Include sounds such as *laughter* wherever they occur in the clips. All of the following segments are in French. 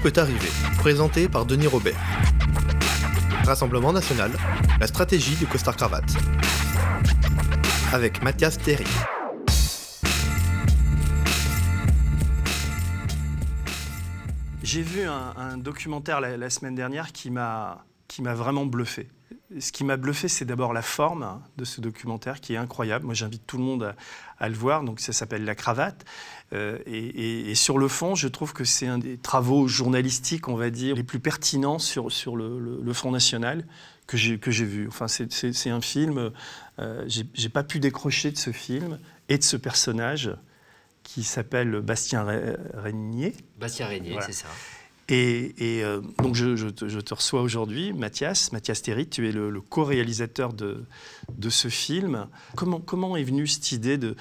Peut arriver, présenté par Denis Robert. Rassemblement national, la stratégie du costard cravate. Avec Mathias Théry. J'ai vu un, documentaire la, semaine dernière qui m'a vraiment bluffé ce qui m'a bluffé, c'est d'abord la forme de ce documentaire qui est incroyable. Moi, j'invite tout le monde à, le voir. Donc, ça s'appelle La cravate. Euh, et, sur le fond, je trouve que c'est un des travaux journalistiques, on va dire, les plus pertinents sur, sur le, Front National que j'ai vu. Enfin, c'est un film. Euh, j'ai pas pu décrocher de ce film et de ce personnage qui s'appelle Bastien Régnier. Bastien Régnier, c'est ça. Et, euh, donc je, te, reçois aujourd'hui, Mathias, Mathias Théry, tu es le, co-réalisateur de, ce film. Comment, est venue cette idée de,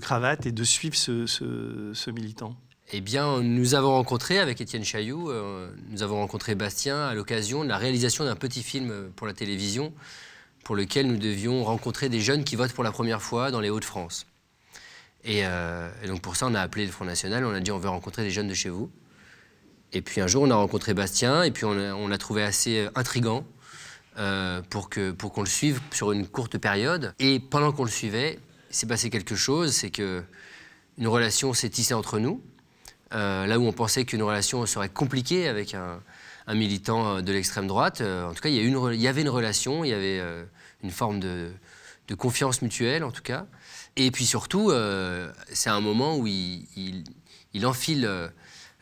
cravate et de suivre ce, militant? Eh bien, nous avons rencontré avec Étienne Chailloux, euh, nous avons rencontré Bastien à l'occasion de la réalisation d'un petit film pour la télévision pour lequel nous devions rencontrer des jeunes qui votent pour la première fois dans les Hauts-de-France. Et, euh, et, donc pour ça, on a appelé le Front National, on a dit on veut rencontrer des jeunes de chez vous. Et puis un jour, on a rencontré Bastien, et puis on l'a trouvé assez euh, intrigant euh, pour qu'on pour qu'on le suive sur une courte période. Et pendant qu'on le suivait, il s'est passé quelque chose, c'est que une relation s'est tissée entre nous, euh, là où on pensait qu'une relation serait compliquée avec un, militant de l'extrême droite. en tout cas, il y, avait une relation, il y avait une forme de, confiance mutuelle, en tout cas. Et puis surtout, c'est un moment où il enfile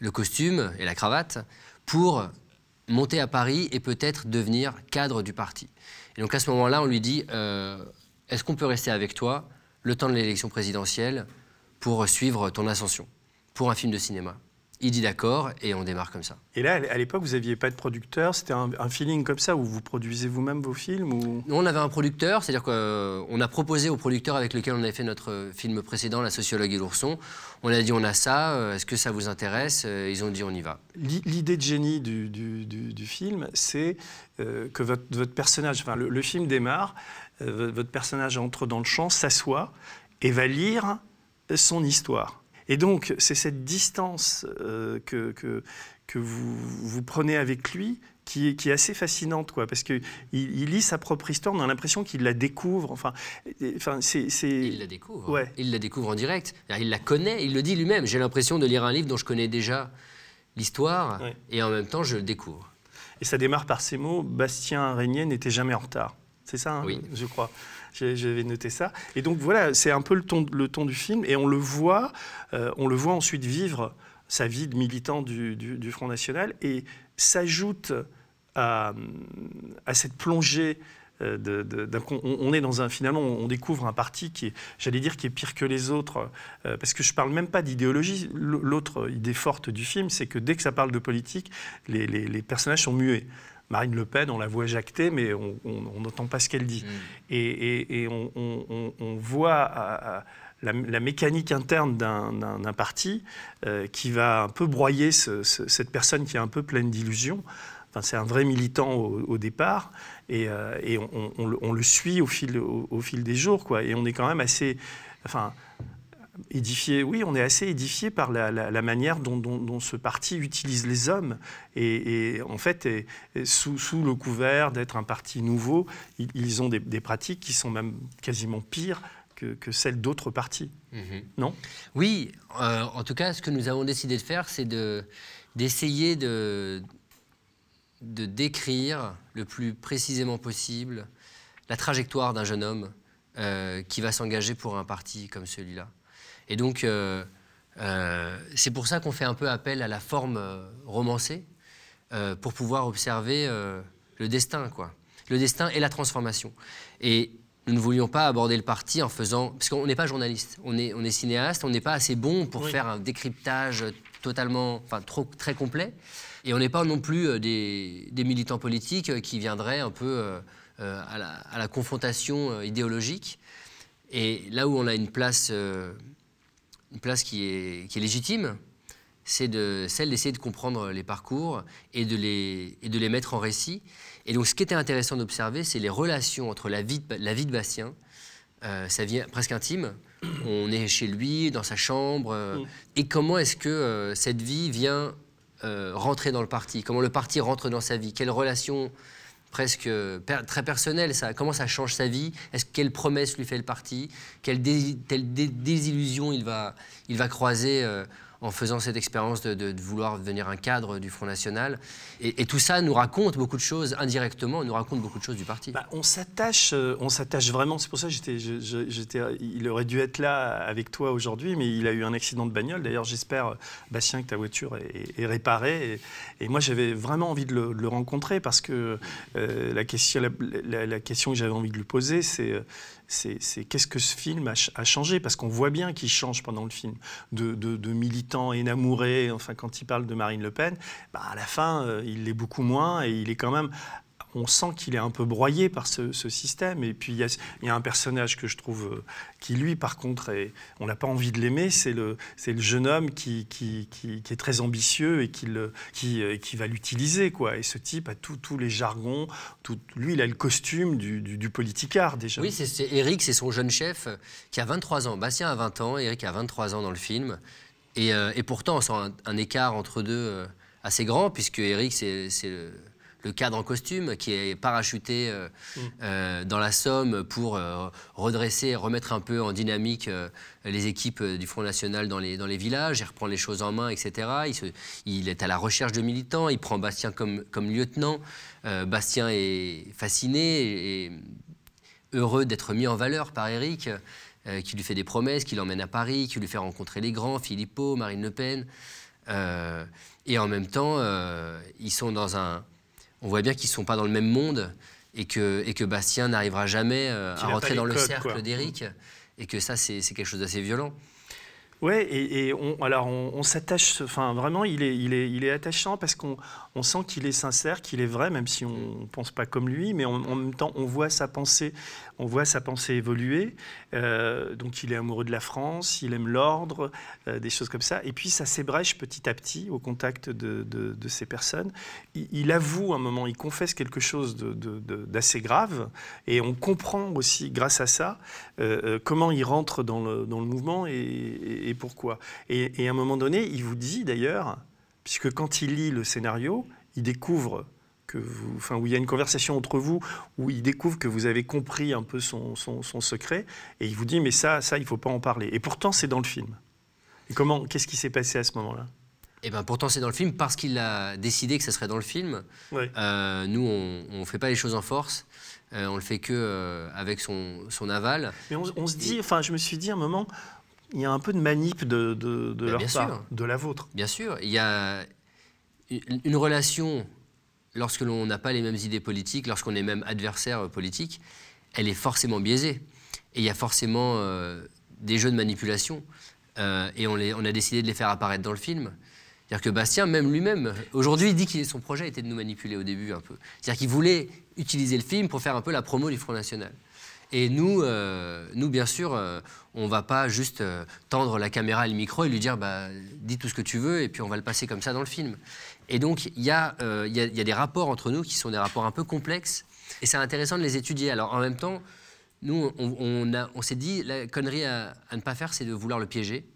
le costume et la cravate pour monter à Paris et peut-être devenir cadre du parti. Et donc à ce moment-là, on lui dit euh, est-ce qu'on peut rester avec toi le temps de l'élection présidentielle pour suivre ton ascension pour un film de cinéma? Il dit d'accord et on démarre comme ça. Et là, à l'époque, vous n'aviez pas de producteur C'était un, feeling comme ça où vous produisez vous-même vos films ou... on avait un producteur, c'est-à-dire qu'on a proposé au producteur avec lequel on avait fait notre film précédent, La sociologue et l'ourson, on a dit on a ça, euh, est-ce que ça vous intéresse? Ils ont dit on y va. L'idée de génie du, film, c'est euh, que votre, personnage, enfin le, film démarre, euh, votre personnage entre dans le champ, s'assoit et va lire son histoire. Et donc, c'est cette distance euh, que, que, que vous, vous, prenez avec lui qui est, qui est assez fascinante, quoi, parce qu'il il lit sa propre histoire, on a l'impression qu'il la découvre. Enfin, enfin c'est, Il la découvre. Ouais. Il la découvre en direct. Il la connaît, il le dit lui-même. J'ai l'impression de lire un livre dont je connais déjà l'histoire, et en même temps, je le découvre. Et ça démarre par ces mots Bastien Régnier n'était jamais en retard. C'est ça, hein, oui. je crois. J'avais noté ça. Et donc voilà, c'est un peu le ton, du film. Et on le voit, euh, on le voit ensuite vivre sa vie de militant du, Front National et s'ajoute à, à, cette plongée. Euh, on, est dans un finalement on découvre un parti qui est j'allais dire qui est pire que les autres euh, parce que je parle même pas d'idéologie l'autre idée forte du film c'est que dès que ça parle de politique les personnages sont muets Marine Le Pen, on la voit jacter, mais on n'entend pas ce qu'elle dit. Mm. Et, on, voit la, mécanique interne d'un parti euh, qui va un peu broyer cette personne qui est un peu pleine d'illusions. Enfin, c'est un vrai militant au, départ, et, euh, on, le suit au fil, au, fil des jours, quoi. Et on est quand même assez, enfin, édifié, oui, on est assez édifié par la, manière dont, ce parti utilise les hommes. Et, en fait, sous, le couvert d'être un parti nouveau, ils, ont des, pratiques qui sont même quasiment pires que, celles d'autres partis. Mhm. Non? Oui, euh, en tout cas, ce que nous avons décidé de faire, c'est d'essayer de, de décrire le plus précisément possible la trajectoire d'un jeune homme euh, qui va s'engager pour un parti comme celui-là. Et donc, euh, euh, c'est pour ça qu'on fait un peu appel à la forme euh, romancée pour pouvoir observer le destin, quoi. Le destin et la transformation. Et nous ne voulions pas aborder le parti en faisant. Parce qu'on n'est pas journaliste, on est, on est cinéaste, on n'est pas assez bon pour faire un décryptage totalement. Enfin, trop, très complet. Et on n'est pas non plus des, des, militants politiques qui viendraient un peu à la, à, la, confrontation idéologique. Et là où on a une place une place qui est, qui est légitime, c'est de, celle d'essayer de comprendre les parcours et de les, et de les mettre en récit. Et donc ce qui était intéressant d'observer, c'est les relations entre la vie de, la vie de Bastien, euh, sa vie presque intime, on est chez lui, dans sa chambre, euh, mm. et comment est-ce que euh, cette vie vient rentrer dans le parti, comment le parti rentre dans sa vie, quelle relation presque très personnelle, ça, comment ça change sa vie, est-ce quelle promesse lui fait le parti, quelle, désillusion il va, il va croiser en faisant cette expérience de, vouloir devenir un cadre du Front National. Et, tout ça nous raconte beaucoup de choses, indirectement, nous raconte beaucoup de choses du parti. Bah, on s'attache euh, on s'attache vraiment, c'est pour ça que j'étais, il aurait dû être là avec toi aujourd'hui, mais il a eu un accident de bagnole. D'ailleurs, j'espère, Bastien, que ta voiture est, réparée. Et, moi, j'avais vraiment envie de le, rencontrer parce que euh, la, question, la, question que j'avais envie de lui poser, c'est c'est qu'est-ce que ce film a, changé? Parce qu'on voit bien qu'il change pendant le film. De, de, militant énamouré, enfin, quand il parle de Marine Le Pen, bah, à la fin, euh, il l'est beaucoup moins et il est quand même on sent qu'il est un peu broyé par ce, système. Et puis, il y, a un personnage que je trouve euh, qui, lui, par contre, on n'a pas envie de l'aimer. C'est le, jeune homme qui, est très ambitieux et euh, qui va l'utiliser. quoi. Et ce type a tous les jargons. Tout, lui, il a le costume du, du, politicard, déjà. Oui, c'est Eric, c'est son jeune chef qui a 23 ans. Bastien a 20 ans, Eric a 23 ans dans le film. Et, euh, pourtant, on sent un, écart entre deux assez grand, puisque Eric, c'est le le cadre en costume qui est parachuté euh, mm. euh, dans la Somme pour euh, redresser, remettre un peu en dynamique les équipes du Front National dans les, dans les villages, il reprend les choses en main, etc. Il, il est à la recherche de militants, il prend Bastien comme, comme lieutenant. Bastien est fasciné et heureux d'être mis en valeur par Eric, qui lui fait des promesses, qui l'emmène à Paris, qui lui fait rencontrer les grands, Philippot, Marine Le Pen. et en même temps, ils sont dans un, on voit bien qu'ils ne sont pas dans le même monde et que, et que Bastien n'arrivera jamais euh, à rentrer dans le cercle d'Éric et que ça, c'est quelque chose d'assez violent. Ouais, et, on, alors on, s'attache, enfin vraiment, il est, il est, il est attachant parce qu'on on sent qu'il est sincère, qu'il est vrai, même si on ne pense pas comme lui, mais en même temps, on voit sa pensée, on voit sa pensée évoluer. Euh, donc il est amoureux de la France, il aime l'ordre, euh, des choses comme ça. Et puis ça s'ébrèche petit à petit au contact de, de, ces personnes. Il, avoue un moment, il confesse quelque chose d'assez grave, et on comprend aussi, grâce à ça, euh, comment il rentre dans le, dans le mouvement et et pourquoi. Et, à un moment donné, il vous dit d'ailleurs, puisque quand il lit le scénario, il découvre que vous, enfin, où il y a une conversation entre vous, où il découvre que vous avez compris un peu son, secret, et il vous dit, mais ça, ça, il ne faut pas en parler. Et pourtant, c'est dans le film. Et comment, qu'est-ce qui s'est passé à ce moment-là? Eh ben, pourtant, c'est dans le film parce qu'il a décidé que ce serait dans le film. Euh, nous, on ne fait pas les choses en force. Euh, on le fait que euh, avec son, son, aval. Mais on, se dit, enfin, je me suis dit à un moment, il y a un peu de manip de, de, de leur part, de la vôtre. Bien sûr, il y a une relation, lorsque l'on n'a pas les mêmes idées politiques, lorsqu'on est même adversaire politique, elle est forcément biaisée. Et il y a forcément euh, des jeux de manipulation. Euh, et on, les, on, a décidé de les faire apparaître dans le film. C'est-à-dire que Bastien, même lui-même, aujourd'hui, il dit que son projet était de nous manipuler au début un peu. C'est-à-dire qu'il voulait utiliser le film pour faire un peu la promo du Front National. Et nous, euh, nous bien sûr, euh, on ne va pas juste euh, tendre la caméra et le micro et lui dire bah, dis tout ce que tu veux et puis on va le passer comme ça dans le film. Et donc, il y, a, y, a, y a des rapports entre nous qui sont des rapports un peu complexes et c'est intéressant de les étudier. Alors, en même temps, nous, on, on, s'est dit la connerie à, ne pas faire, c'est de vouloir le piéger,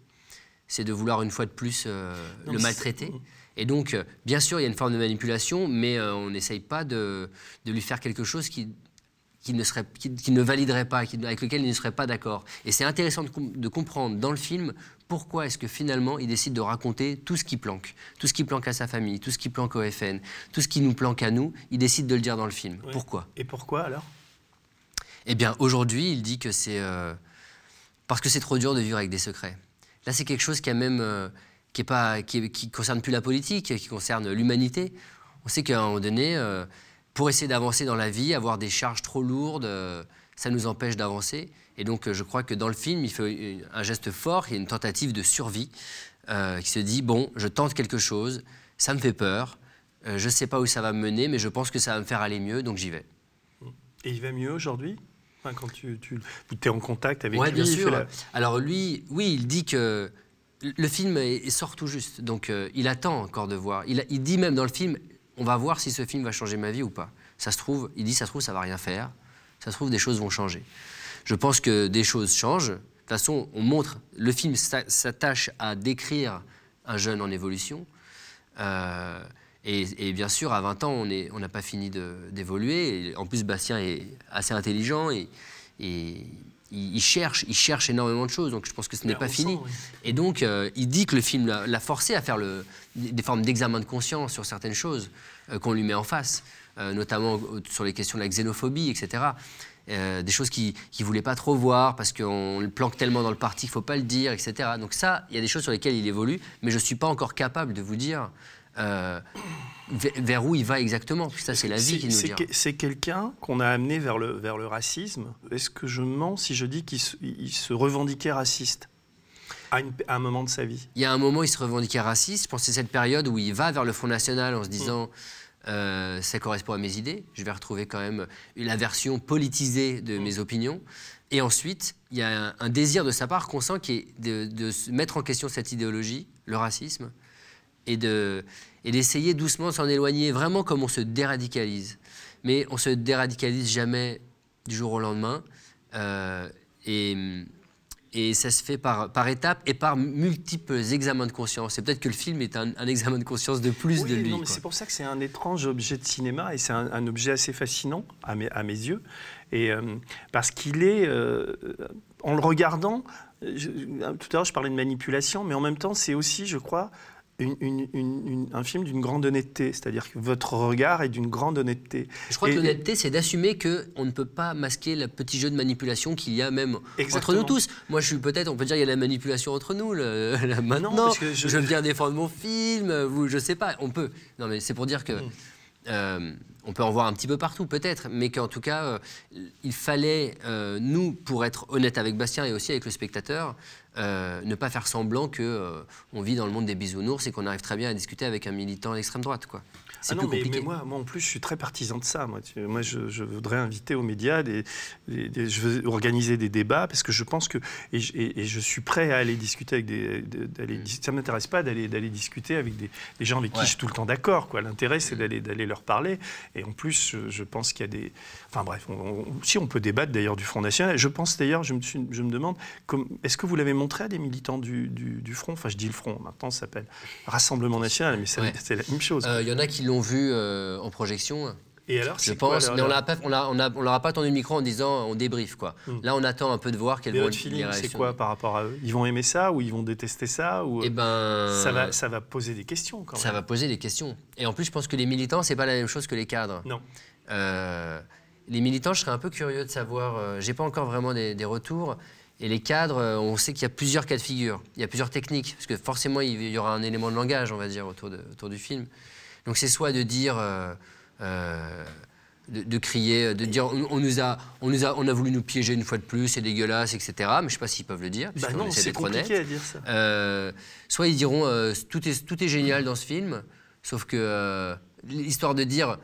c'est de vouloir une fois de plus le maltraiter. Et donc, bien sûr, il y a une forme de manipulation, mais on n'essaye pas de, de, lui faire quelque chose qui, qui ne, serait, qui, ne validerait pas, avec lequel il ne serait pas d'accord. Et c'est intéressant de, comprendre dans le film pourquoi est-ce que finalement il décide de raconter tout ce qui planque, tout ce qui planque à sa famille, tout ce qui planque au FN, tout ce qui nous planque à nous, il décide de le dire dans le film. Pourquoi? Et pourquoi alors? Eh bien aujourd'hui il dit que c'est euh, parce que c'est trop dur de vivre avec des secrets. Là c'est quelque chose qui a même... Euh, qui ne qui, qui, concerne plus la politique, qui concerne l'humanité. On sait qu'à un moment donné, euh, pour essayer d'avancer dans la vie, avoir des charges trop lourdes, euh, ça nous empêche d'avancer. Et donc, euh, je crois que dans le film, il fait un geste fort, il y a une tentative de survie euh, qui se dit bon, je tente quelque chose, ça me fait peur, je ne sais pas où ça va me mener, mais je pense que ça va me faire aller mieux, donc j'y vais. Et il va mieux aujourd'hui? Quand tu, tu es en contact avec lui bien sûr. Alors lui, oui, il dit que le film sort tout juste, donc il attend encore de voir. Il, il dit même dans le film, on va voir si ce film va changer ma vie ou pas. Ça se trouve, il dit, ça se trouve, ça va rien faire. Ça se trouve, des choses vont changer. Je pense que des choses changent. De toute façon, on montre, le film s'attache à décrire un jeune en évolution. Euh, et, bien sûr, à 20 ans, on n'a pas fini d'évoluer. En plus, Bastien est assez intelligent et il, cherche, il cherche énormément de choses. Donc je pense que ce n'est pas fini. Et donc, euh, il dit que le film l'a forcé à faire le, des formes d'examen de conscience sur certaines choses euh, qu'on lui met en face, notamment sur les questions de la xénophobie, etc. Euh, des choses qu'il ne voulait pas trop voir parce qu'on le planque tellement dans le parti qu'il ne faut pas le dire, etc. Donc ça, il y a des choses sur lesquelles il évolue, mais je ne suis pas encore capable de vous dire euh, vers où il va exactement? Ça, c'est la vie qui nous dira. C'est quelqu'un qu'on a amené vers le, vers le racisme. Est-ce que je mens si je dis qu'il se, revendiquait raciste à, un moment de sa vie? Il y a un moment où il se revendiquait raciste. Je pense que c'est cette période où il va vers le Front National en se disant... Euh, ça correspond à mes idées. Je vais retrouver quand même la version politisée de mes opinions. Et ensuite, il y a un, désir de sa part qu'on sent qui est de, mettre en question cette idéologie, le racisme, et d'essayer doucement de s'en éloigner, vraiment comme on se déradicalise. Mais on se déradicalise jamais du jour au lendemain. Euh, et et ça se fait par, par étapes et par multiples examens de conscience. Et peut-être que le film est un, examen de conscience de plus de lui. C'est pour ça que c'est un étrange objet de cinéma et c'est un, objet assez fascinant à mes, à mes yeux. Et, euh, parce qu'il est, euh, en le regardant, tout à l'heure je parlais de manipulation, mais en même temps c'est aussi, je crois, un film d'une grande honnêteté, c'est-à-dire que votre regard est d'une grande honnêteté. Je crois que l'honnêteté, c'est d'assumer qu'on ne peut pas masquer le petit jeu de manipulation qu'il y a même entre nous tous. Moi, je suis peut-être, on peut dire, il y a la manipulation entre nous. Le, *laughs* maintenant, je... viens défendre mon film, vous, je sais pas, on peut. Non, mais c'est pour dire que. Mm. Euh, on peut en voir un petit peu partout peut-être, mais qu'en tout cas, euh, il fallait, euh, nous, pour être honnête avec Bastien et aussi avec le spectateur, euh, ne pas faire semblant qu'on euh, vit dans le monde des bisounours et qu'on arrive très bien à discuter avec un militant d'extrême droite. Quoi. C'est ah non, mais, moi, moi, en plus, je suis très partisan de ça. Moi, moi je, voudrais inviter aux médias, des, je veux organiser des débats parce que je pense que. Et, je suis prêt à aller discuter avec des. Mm. Ça ne m'intéresse pas d'aller discuter avec des, gens avec qui je suis tout le temps d'accord. L'intérêt, c'est mm. d'aller leur parler. Et en plus, je, pense qu'il y a des. Enfin bref, si on peut débattre d'ailleurs du Front National. Je pense d'ailleurs, je me, je me demande, est-ce que vous l'avez montré à des militants du, du, Front Enfin, je dis le Front, maintenant ça s'appelle Rassemblement National, mais c'est la même chose. Euh, il y en a qui l'ont vu euh, en projection. Et alors, je pense, mais on ne leur a pas tendu le micro en disant on débrief quoi. Hmm. Là, on attend un peu de voir quelles vont réactions. C'est quoi par rapport à eux? Ils vont aimer ça ou ils vont détester ça ou eh ben, ça va, ça va poser des questions quand même. Ça va poser des questions. Et en plus, je pense que les militants, c'est pas la même chose que les cadres. Non. Euh, les militants, je serais un peu curieux de savoir. Euh, J'ai pas encore vraiment des, des retours. Et les cadres, on sait qu'il y a plusieurs cas de figure, il y a plusieurs techniques, parce que forcément il y aura un élément de langage, on va dire, autour, de, autour du film. Donc c'est soit de dire, euh, euh, de, crier, de dire on, nous a, on, nous a, on a voulu nous piéger une fois de plus, c'est dégueulasse, etc. Mais je ne sais pas s'ils peuvent le dire. Bah non, c'est compliqué à dire ça. Euh, soit ils diront tout, est, tout est génial dans ce film, sauf que l'histoire de dire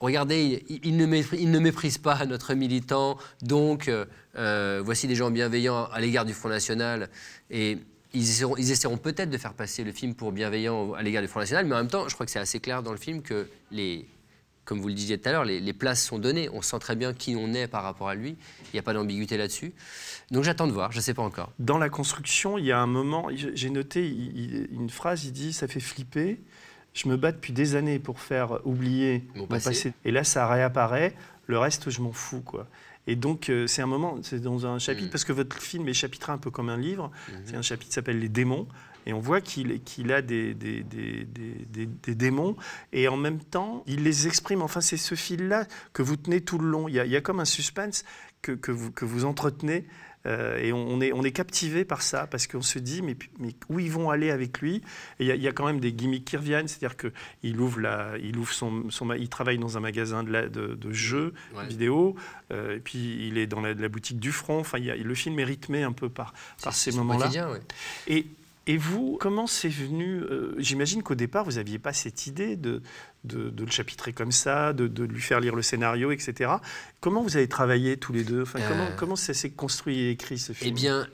regardez, il, il, ne méprise, pas notre militant, donc voici des gens bienveillants à l'égard du Front National. Et ils essaieront, peut-être de faire passer le film pour bienveillant à l'égard du Front National, mais en même temps, je crois que c'est assez clair dans le film que les, comme vous le disiez tout à l'heure, les, places sont données. On sent très bien qui on est par rapport à lui. Il n'y a pas d'ambiguïté là-dessus. Donc j'attends de voir, je ne sais pas encore. Dans la construction, il y a un moment, j'ai noté une phrase, il dit, ça fait flipper. Je me bats depuis des années pour faire oublier mon passé. Et là, ça réapparaît. Le reste, je m'en fous, quoi. Et donc, euh, c'est un moment, c'est dans un chapitre, mm. parce que votre film est chapitré un peu comme un livre. Mm-hmm. C'est un chapitre qui s'appelle Les démons. Et on voit qu'il a des des, des, des, démons. Et en même temps, il les exprime. Enfin, c'est ce fil-là que vous tenez tout le long. Il y a, il y a comme un suspense que, que, vous, que vous entretenez euh, et on est, on est captivé par ça parce qu'on se dit, mais, mais, où ils vont aller avec lui? Et il y, a quand même des gimmicks qui reviennent, c'est-à-dire qu'il ouvre, la, il ouvre son, son, Il travaille dans un magasin de, de, jeux vidéo, euh, et puis il est dans la, boutique du front. Enfin, il y a, le film est rythmé un peu par, par ces moments-là. Et et vous, comment c'est venu euh, J'imagine qu'au départ, vous n'aviez pas cette idée de, de, le chapitrer comme ça, de, de, lui faire lire le scénario, etc. Comment vous avez travaillé tous les deux? Enfin, comment, euh. comment ça s'est construit et écrit ce film? Eh bien,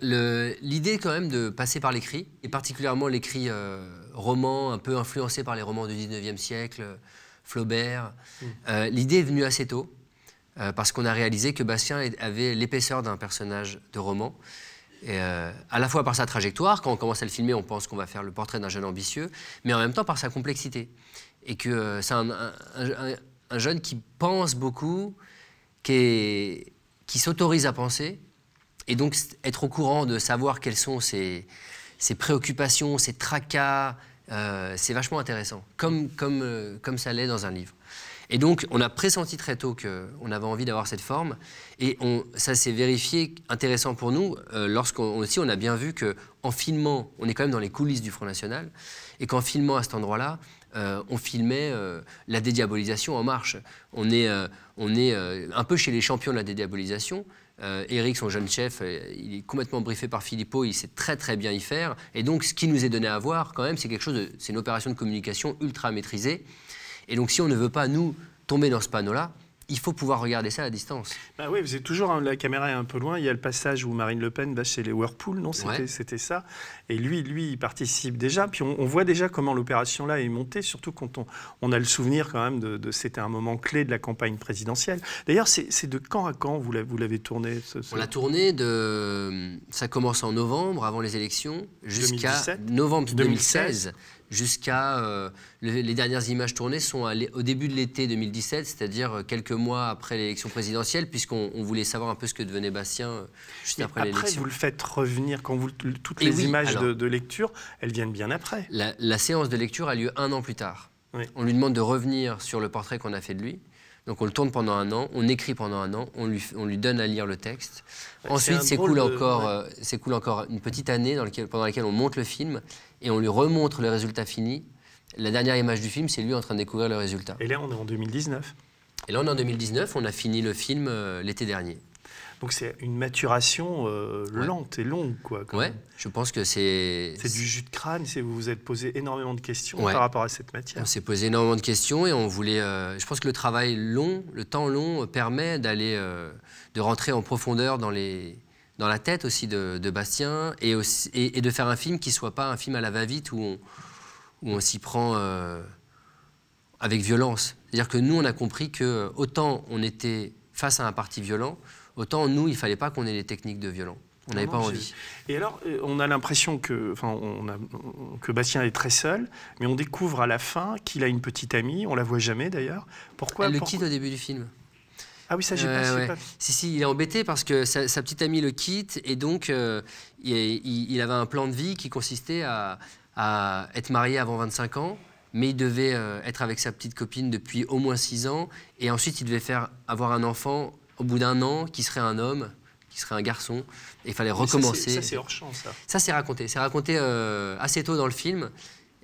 l'idée quand même de passer par l'écrit, et particulièrement l'écrit euh, roman, un peu influencé par les romans du 19e siècle, Flaubert, mm. l'idée est venue assez tôt, parce qu'on a réalisé que Bastien avait l'épaisseur d'un personnage de roman Euh, à la fois par sa trajectoire, quand on commence à le filmer, on pense qu'on va faire le portrait d'un jeune ambitieux, mais en même temps par sa complexité. Et que euh, c'est un, un- un- un jeune qui pense beaucoup, qui, s'autorise à penser, et donc être au courant de savoir quelles sont ses, préoccupations, ses tracas, euh, c'est vachement intéressant, comme ça l'est dans un livre. Et donc, on a pressenti très tôt qu'on avait envie d'avoir cette forme, et ça s'est vérifié intéressant pour nous euh, lorsqu'on aussi on a bien vu que en filmant, on est quand même dans les coulisses du Front National, et qu'en filmant à cet endroit-là, euh, on filmait euh, la dédiabolisation en marche. On est, un peu chez les champions de la dédiabolisation. Eric, son jeune chef, il est complètement briefé par Philippot, il sait très très bien y faire. Et donc, ce qui nous est donné à voir, quand même, c'est quelque chose, c'est une opération de communication ultra maîtrisée. Et donc, si on ne veut pas, nous, tomber dans ce panneau-là, il faut pouvoir regarder ça à distance. Bah oui, vous êtes toujours, hein, la caméra est un peu loin. Il y a le passage où Marine Le Pen va chez les Whirlpool, non? C'était Ouais. ça. Et lui, lui, il participe déjà. Puis on, on voit déjà comment l'opération là est montée, surtout quand on, on a le souvenir quand même de, de- c'était un moment clé de la campagne présidentielle. D'ailleurs, c'est de quand à quand vous l'avez tourné ce, ce- On l'a tourné de. Ça commence en novembre, avant les élections, jusqu'à 2017? novembre 2016. 2016, jusqu'à. euh, le- les dernières images tournées sont à au début de l'été 2017, c'est-à-dire euh, quelques mois après l'élection présidentielle, puisqu'on on voulait savoir un peu ce que devenait Bastien euh, juste après après, l'élection. vous le faites revenir quand vous toutes les oui, images alors. de, de lecture, elles viennent bien après. La, la séance de lecture a lieu un an plus tard. Oui. On lui demande de revenir sur le portrait qu'on a fait de lui. Donc on le tourne pendant un an, on écrit pendant un an, on lui, on lui donne à lire le texte. Ouais, Ensuite, de- ouais. euh, s'écoule encore une petite année dans lequel- pendant laquelle on monte le film et on lui remontre le résultat fini. La dernière image du film, c'est lui en train de découvrir le résultat. Et là, on est en 2019. Et là, on est en 2019, on a fini le film euh, l'été dernier. Donc c'est une maturation euh, Ouais. lente et longue, quoi. Ouais, même. je pense que c'est. C'est du jus de crâne. Vous vous êtes posé énormément de questions Ouais. par rapport à cette matière. On s'est posé énormément de questions et on voulait. euh, je pense que le travail long, le temps long, euh, permet d'aller, euh, de rentrer en profondeur dans les, dans la tête aussi de, de Bastien et, aussi, et, et de faire un film qui soit pas un film à la va-vite où on, où on s'y prend avec violence. C'est-à-dire que nous, on a compris que autant on était face à un parti violent, autant nous, il fallait pas qu'on ait les techniques de violent. On n'avait pas envie. Et alors, euh, on a l'impression que, enfin, on a, que Bastien est très seul, mais on découvre à la fin qu'il a une petite amie. On la voit jamais d'ailleurs. Pourquoi Elle le pourquoi- quitte au début du film. Ah oui, ça j'ai Ouais, pas, j'ai ouais. pas- Si, si, il est embêté parce que sa, sa petite amie le quitte et donc euh, il, il- il avait un plan de vie qui consistait à, à être marié avant 25 ans, mais il devait euh, être avec sa petite copine depuis au moins 6 ans et ensuite il devait faire avoir un enfant au bout d'un an qui serait un homme, qui serait un garçon. Et il fallait recommencer. Ça c'est hors champ, ça. Ça, c'est raconté. C'est raconté euh, assez tôt dans le film.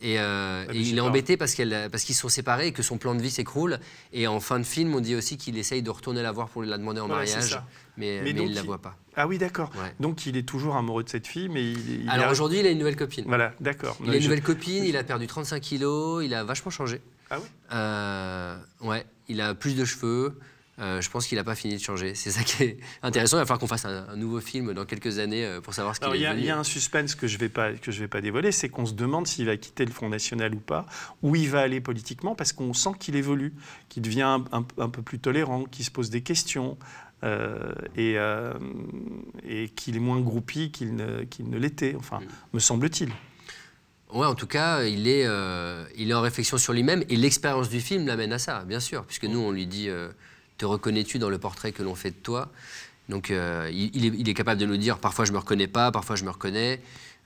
Et, euh, Ah, et il est pas- embêté parce qu'ils sont séparés et que son plan de vie s'écroule. Et en fin de film, on dit aussi qu'il essaye de retourner la voir pour la demander en Ouais, mariage. Mais, Mais mais donc, il ne la voit pas. Ah oui, d'accord. Ouais. Donc il est toujours amoureux de cette fille, mais il. il Alors a- aujourd'hui, il a une nouvelle copine. Voilà, d'accord. Il a une je- nouvelle copine, il a perdu 35 kilos, il a vachement changé. Ah oui Euh, ouais, il a plus de cheveux. Euh, je pense qu'il n'a pas fini de changer. C'est ça qui est intéressant. Il va falloir qu'on fasse un, un nouveau film dans quelques années euh, pour savoir ce qu'il est il y, a- un suspense que je vais pas que je vais pas dévoiler, c'est qu'on se demande s'il va quitter le Front National ou pas, où il va aller politiquement, parce qu'on sent qu'il évolue, qu'il devient un, un- un peu plus tolérant, qu'il se pose des questions euh, et, euh, et qu'il est moins groupie qu'il ne, ne l'était. Enfin, Mm. me semble-t-il. Ouais, en tout cas, il est, euh, il est en réflexion sur lui-même et l'expérience du film l'amène à ça, bien sûr, puisque nous, on lui dit Te reconnais-tu dans le portrait que l'on fait de toi? Donc, euh, il, il est, il est capable de nous dire Parfois, je me reconnais pas, parfois, je me reconnais.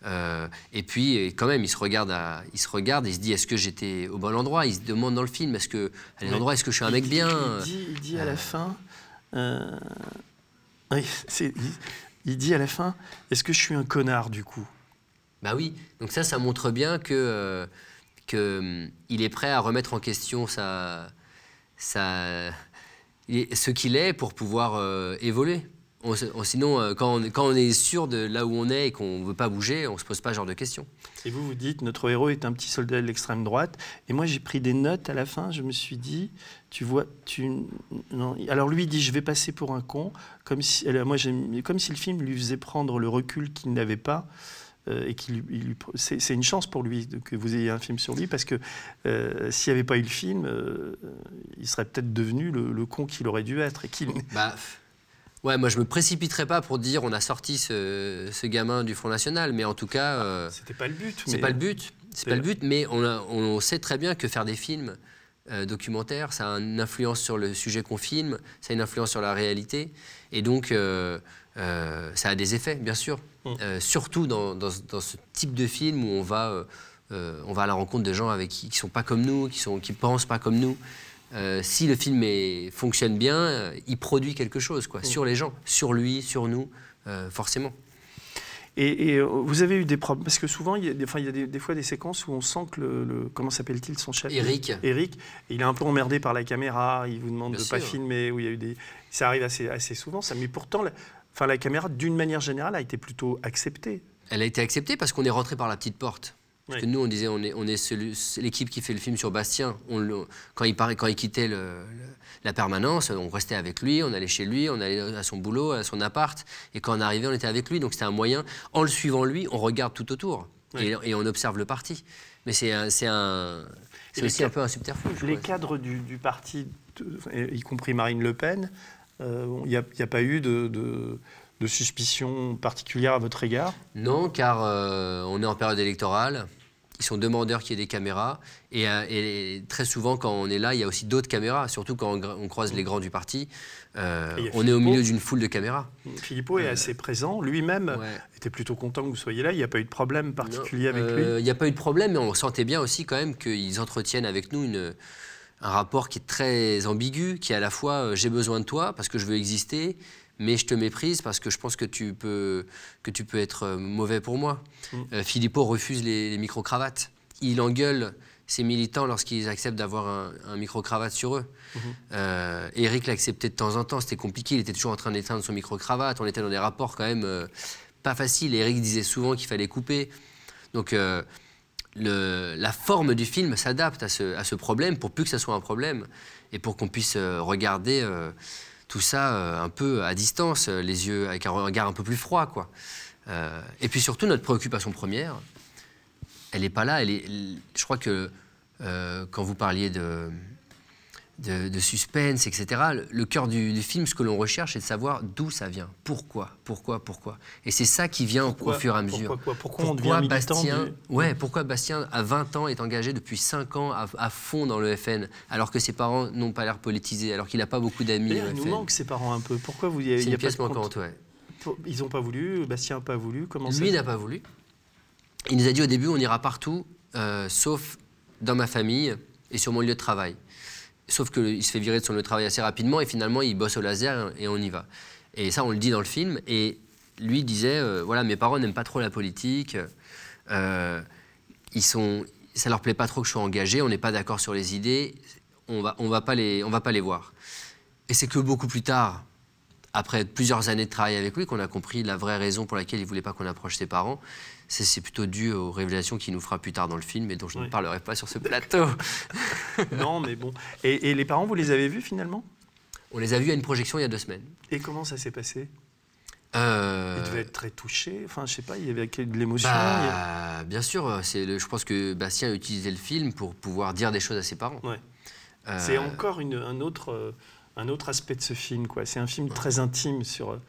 Euh, et puis, quand même, il se regarde, à- il se regarde, il se dit Est-ce que j'étais au bon endroit? Il se demande dans le film Est-ce que, à l'endroit, est-ce que je suis un mec bien? Il dit, il dit à la Euh. fin. oui, *laughs* il, dit à la fin Est-ce que je suis un connard du coup? Bah oui, donc ça, ça montre bien que, que, hum, il est prêt à remettre en question sa, sa, ce qu'il est pour pouvoir euh, évoluer. Sinon, euh, quand on, est sûr de là où on est et qu'on ne veut pas bouger, on ne se pose pas ce genre de questions. Et vous, vous dites, notre héros est un petit soldat de l'extrême droite. Et moi, j'ai pris des notes à la fin. Je me suis dit, tu vois, tu. Non. Alors lui, dit, je vais passer pour un con. Comme si, moi, comme si le film lui faisait prendre le recul qu'il n'avait pas. Euh, et qu'il lui- c'est une chance pour lui que vous ayez un film sur lui parce que euh, s'il n'y avait pas eu le film, euh, il serait peut-être devenu le, le con qu'il aurait dû être et qu'il Bah, Ouais, moi je me précipiterai pas pour dire on a sorti ce, ce gamin du Front National, mais en tout cas, C'était pas le but. c'est mais- pas le but. C'est pas le but, mais on, a- on sait très bien que faire des films documentaires, ça a une influence sur le sujet qu'on filme, ça a une influence sur la réalité, et donc euh, ça a des effets, bien sûr. Mm. Euh, surtout dans, dans ce- dans ce type de film où on va, euh, on va à la rencontre de gens avec qui, qui sont pas comme nous, qui qui pensent pas comme nous. Si le film est- fonctionne bien, il produit quelque chose, quoi, sur les gens, sur lui, sur nous, forcément. Et, et, vous avez eu des problèmes Parce que souvent, il y a, des, enfin, il y a des, des fois des séquences où on sent que le. le- comment s'appelle-t-il son chef? Eric. Eric, il est un peu emmerdé par la caméra, il vous demande Bien de ne pas filmer, où il y a eu des... ça arrive assez, assez souvent, ça. mais pourtant, enfin, la caméra, d'une manière générale, a été plutôt acceptée. Elle a été acceptée parce qu'on est rentré par la petite porte. Parce Oui. que nous, on disait, on est, on l'équipe qui fait le film sur Bastien. On quand, il paraît, quand il quittait le- le- la permanence, on restait avec lui, on allait chez lui, on allait à son boulot, à son appart. Et quand on arrivait, on était avec lui. Donc c'était un moyen. En le suivant lui, on regarde tout autour. Oui. Et, et on observe le parti. Mais c'est un- aussi un peu un subterfuge. Les cadres du, du parti, y compris Marine Le Pen, il n'y a, pas eu de, de, de suspicion particulière à votre égard Non, car euh, on est en période électorale. Ils sont demandeurs qu'il y ait des caméras. Et, euh, et très souvent, quand on est là, il y a aussi d'autres caméras, surtout quand on, croise les grands du parti. euh, on est au milieu d'une foule de caméras. Philippot est assez présent, lui-même Euh, Ouais. était plutôt content que vous soyez là, il n'y a pas eu de problème particulier avec lui Euh, Il n'y a pas eu de problème, mais on sentait bien aussi quand même qu'ils entretiennent avec nous une- un rapport qui est très ambigu, qui est à la fois euh, j'ai besoin de toi parce que je veux exister, mais je te méprise parce que je pense que tu peux, que tu peux être euh, mauvais pour moi. Mm. Euh, Philippot refuse les, les micro-cravates. Il engueule ses militants lorsqu'ils acceptent d'avoir un, un micro-cravate sur eux. Mhm. Euh, Eric l'acceptait de temps en temps, c'était compliqué, il était toujours en train d'éteindre son micro-cravate, on était dans des rapports quand même pas faciles. Eric disait souvent qu'il fallait couper. Donc la forme du film s'adapte à ce, problème pour plus que ça soit un problème et pour qu'on puisse euh, regarder euh, tout ça euh, un peu à distance, les yeux avec un regard un peu plus froid. Quoi. Et puis surtout, notre préoccupation première, elle n'est pas là. Je crois que quand vous parliez de, de, de suspense, etc., le, le cœur du, du film, ce que l'on recherche, c'est de savoir d'où ça vient, pourquoi, pourquoi, pourquoi. Et c'est ça qui vient au- Pourquoi- au fur et à mesure. Pourquoi, quoi pourquoi on Pourquoi devient militant Bastien, du- ouais, pourquoi Bastien, à 20 ans, est engagé depuis 5 ans à, à fond dans le FN, alors que ses parents n'ont pas l'air politisés, alors qu'il n'a pas beaucoup d'amis il nous FN manque ses parents un peu. Pourquoi vous y C'est il y a une pas pièce de compte- manquante, ouais. Ils n'ont pas voulu, Bastien n'a pas voulu. Comment Lui n'a pas voulu. Il nous a dit au début, on ira partout, euh, sauf dans ma famille et sur mon lieu de travail. Sauf qu'il se fait virer de son lieu de travail assez rapidement et finalement, il bosse au laser et on y va. Et ça, on le dit dans le film. Et lui disait, euh, voilà, mes parents n'aiment pas trop la politique. euh, ils sont, ça leur plaît pas trop que je sois engagé. On n'est pas d'accord sur les idées. On va, on va pas les, on va pas les voir. Et c'est que beaucoup plus tard, après plusieurs années de travail avec lui, qu'on a compris la vraie raison pour laquelle il voulait pas qu'on approche ses parents. C'est plutôt dû aux révélations qu'il nous fera plus tard dans le film et dont je ne parlerai pas sur ce plateau. *laughs* Non, mais bon. Et, et les parents, vous les avez vus finalement? On les a vus à une projection il y a deux semaines. Et comment ça s'est passé? Euh, Ils devaient être très touchés. Enfin, je sais pas, il y avait de l'émotion. il a- bah, bien sûr, c'est je pense que Bastien a utilisé le film pour pouvoir dire des choses à ses parents. Ouais. Euh, C'est encore une- un, autre, euh, un autre aspect de ce film. quoi. C'est un film très intime sur. euh,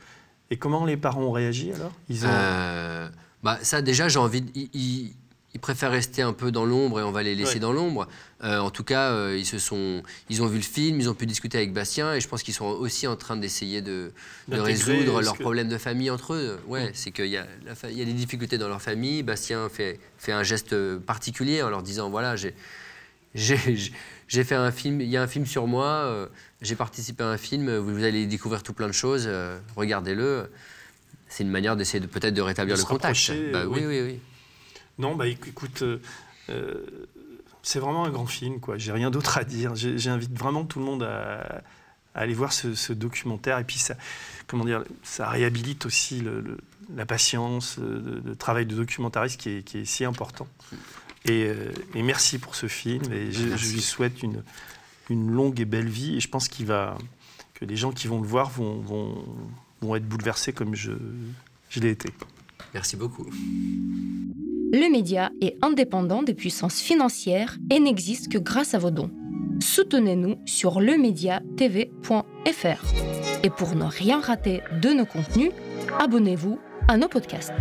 Et comment les parents ont réagi alors? Ils ont. Euh, bah, ça, déjà, j'ai envie. de- Ils, préfèrent rester un peu dans l'ombre et on va les laisser Ouais. dans l'ombre. Euh, en tout cas, euh, ils, se sont, ils ont vu le film, ils ont pu discuter avec Bastien et je pense qu'ils sont aussi en train d'essayer de, résoudre leurs que- problèmes de famille entre eux. Ouais, c'est qu'il y, a la y a des difficultés dans leur famille. Bastien fait, fait un geste particulier en leur disant voilà, j'ai. J'ai fait un film, il y a un film sur moi, euh, j'ai participé à un film, vous, vous allez découvrir tout plein de choses, regardez-le. C'est une manière d'essayer de peut-être de rétablir De le contact. Bah oui, oui. oui, oui. Non, bah éc- écoute, euh, euh, c'est vraiment un grand film, quoi. J'ai rien d'autre à dire. J'invite vraiment tout le monde à, à aller voir ce, ce documentaire. Et puis, ça, comment dire, ça réhabilite aussi le- le- la patience, euh, le, le travail de documentariste qui est, qui est si important. Et, et merci pour ce film. Et je, je lui souhaite une, une longue et belle vie. Et je pense qu'il va, que les gens qui vont le voir vont, vont, vont être bouleversés comme je, je l'ai été. Merci beaucoup. Le média est indépendant des puissances financières et n'existe que grâce à vos dons. Soutenez-nous sur lemediatv.fr. Et pour ne rien rater de nos contenus, abonnez-vous à nos podcasts.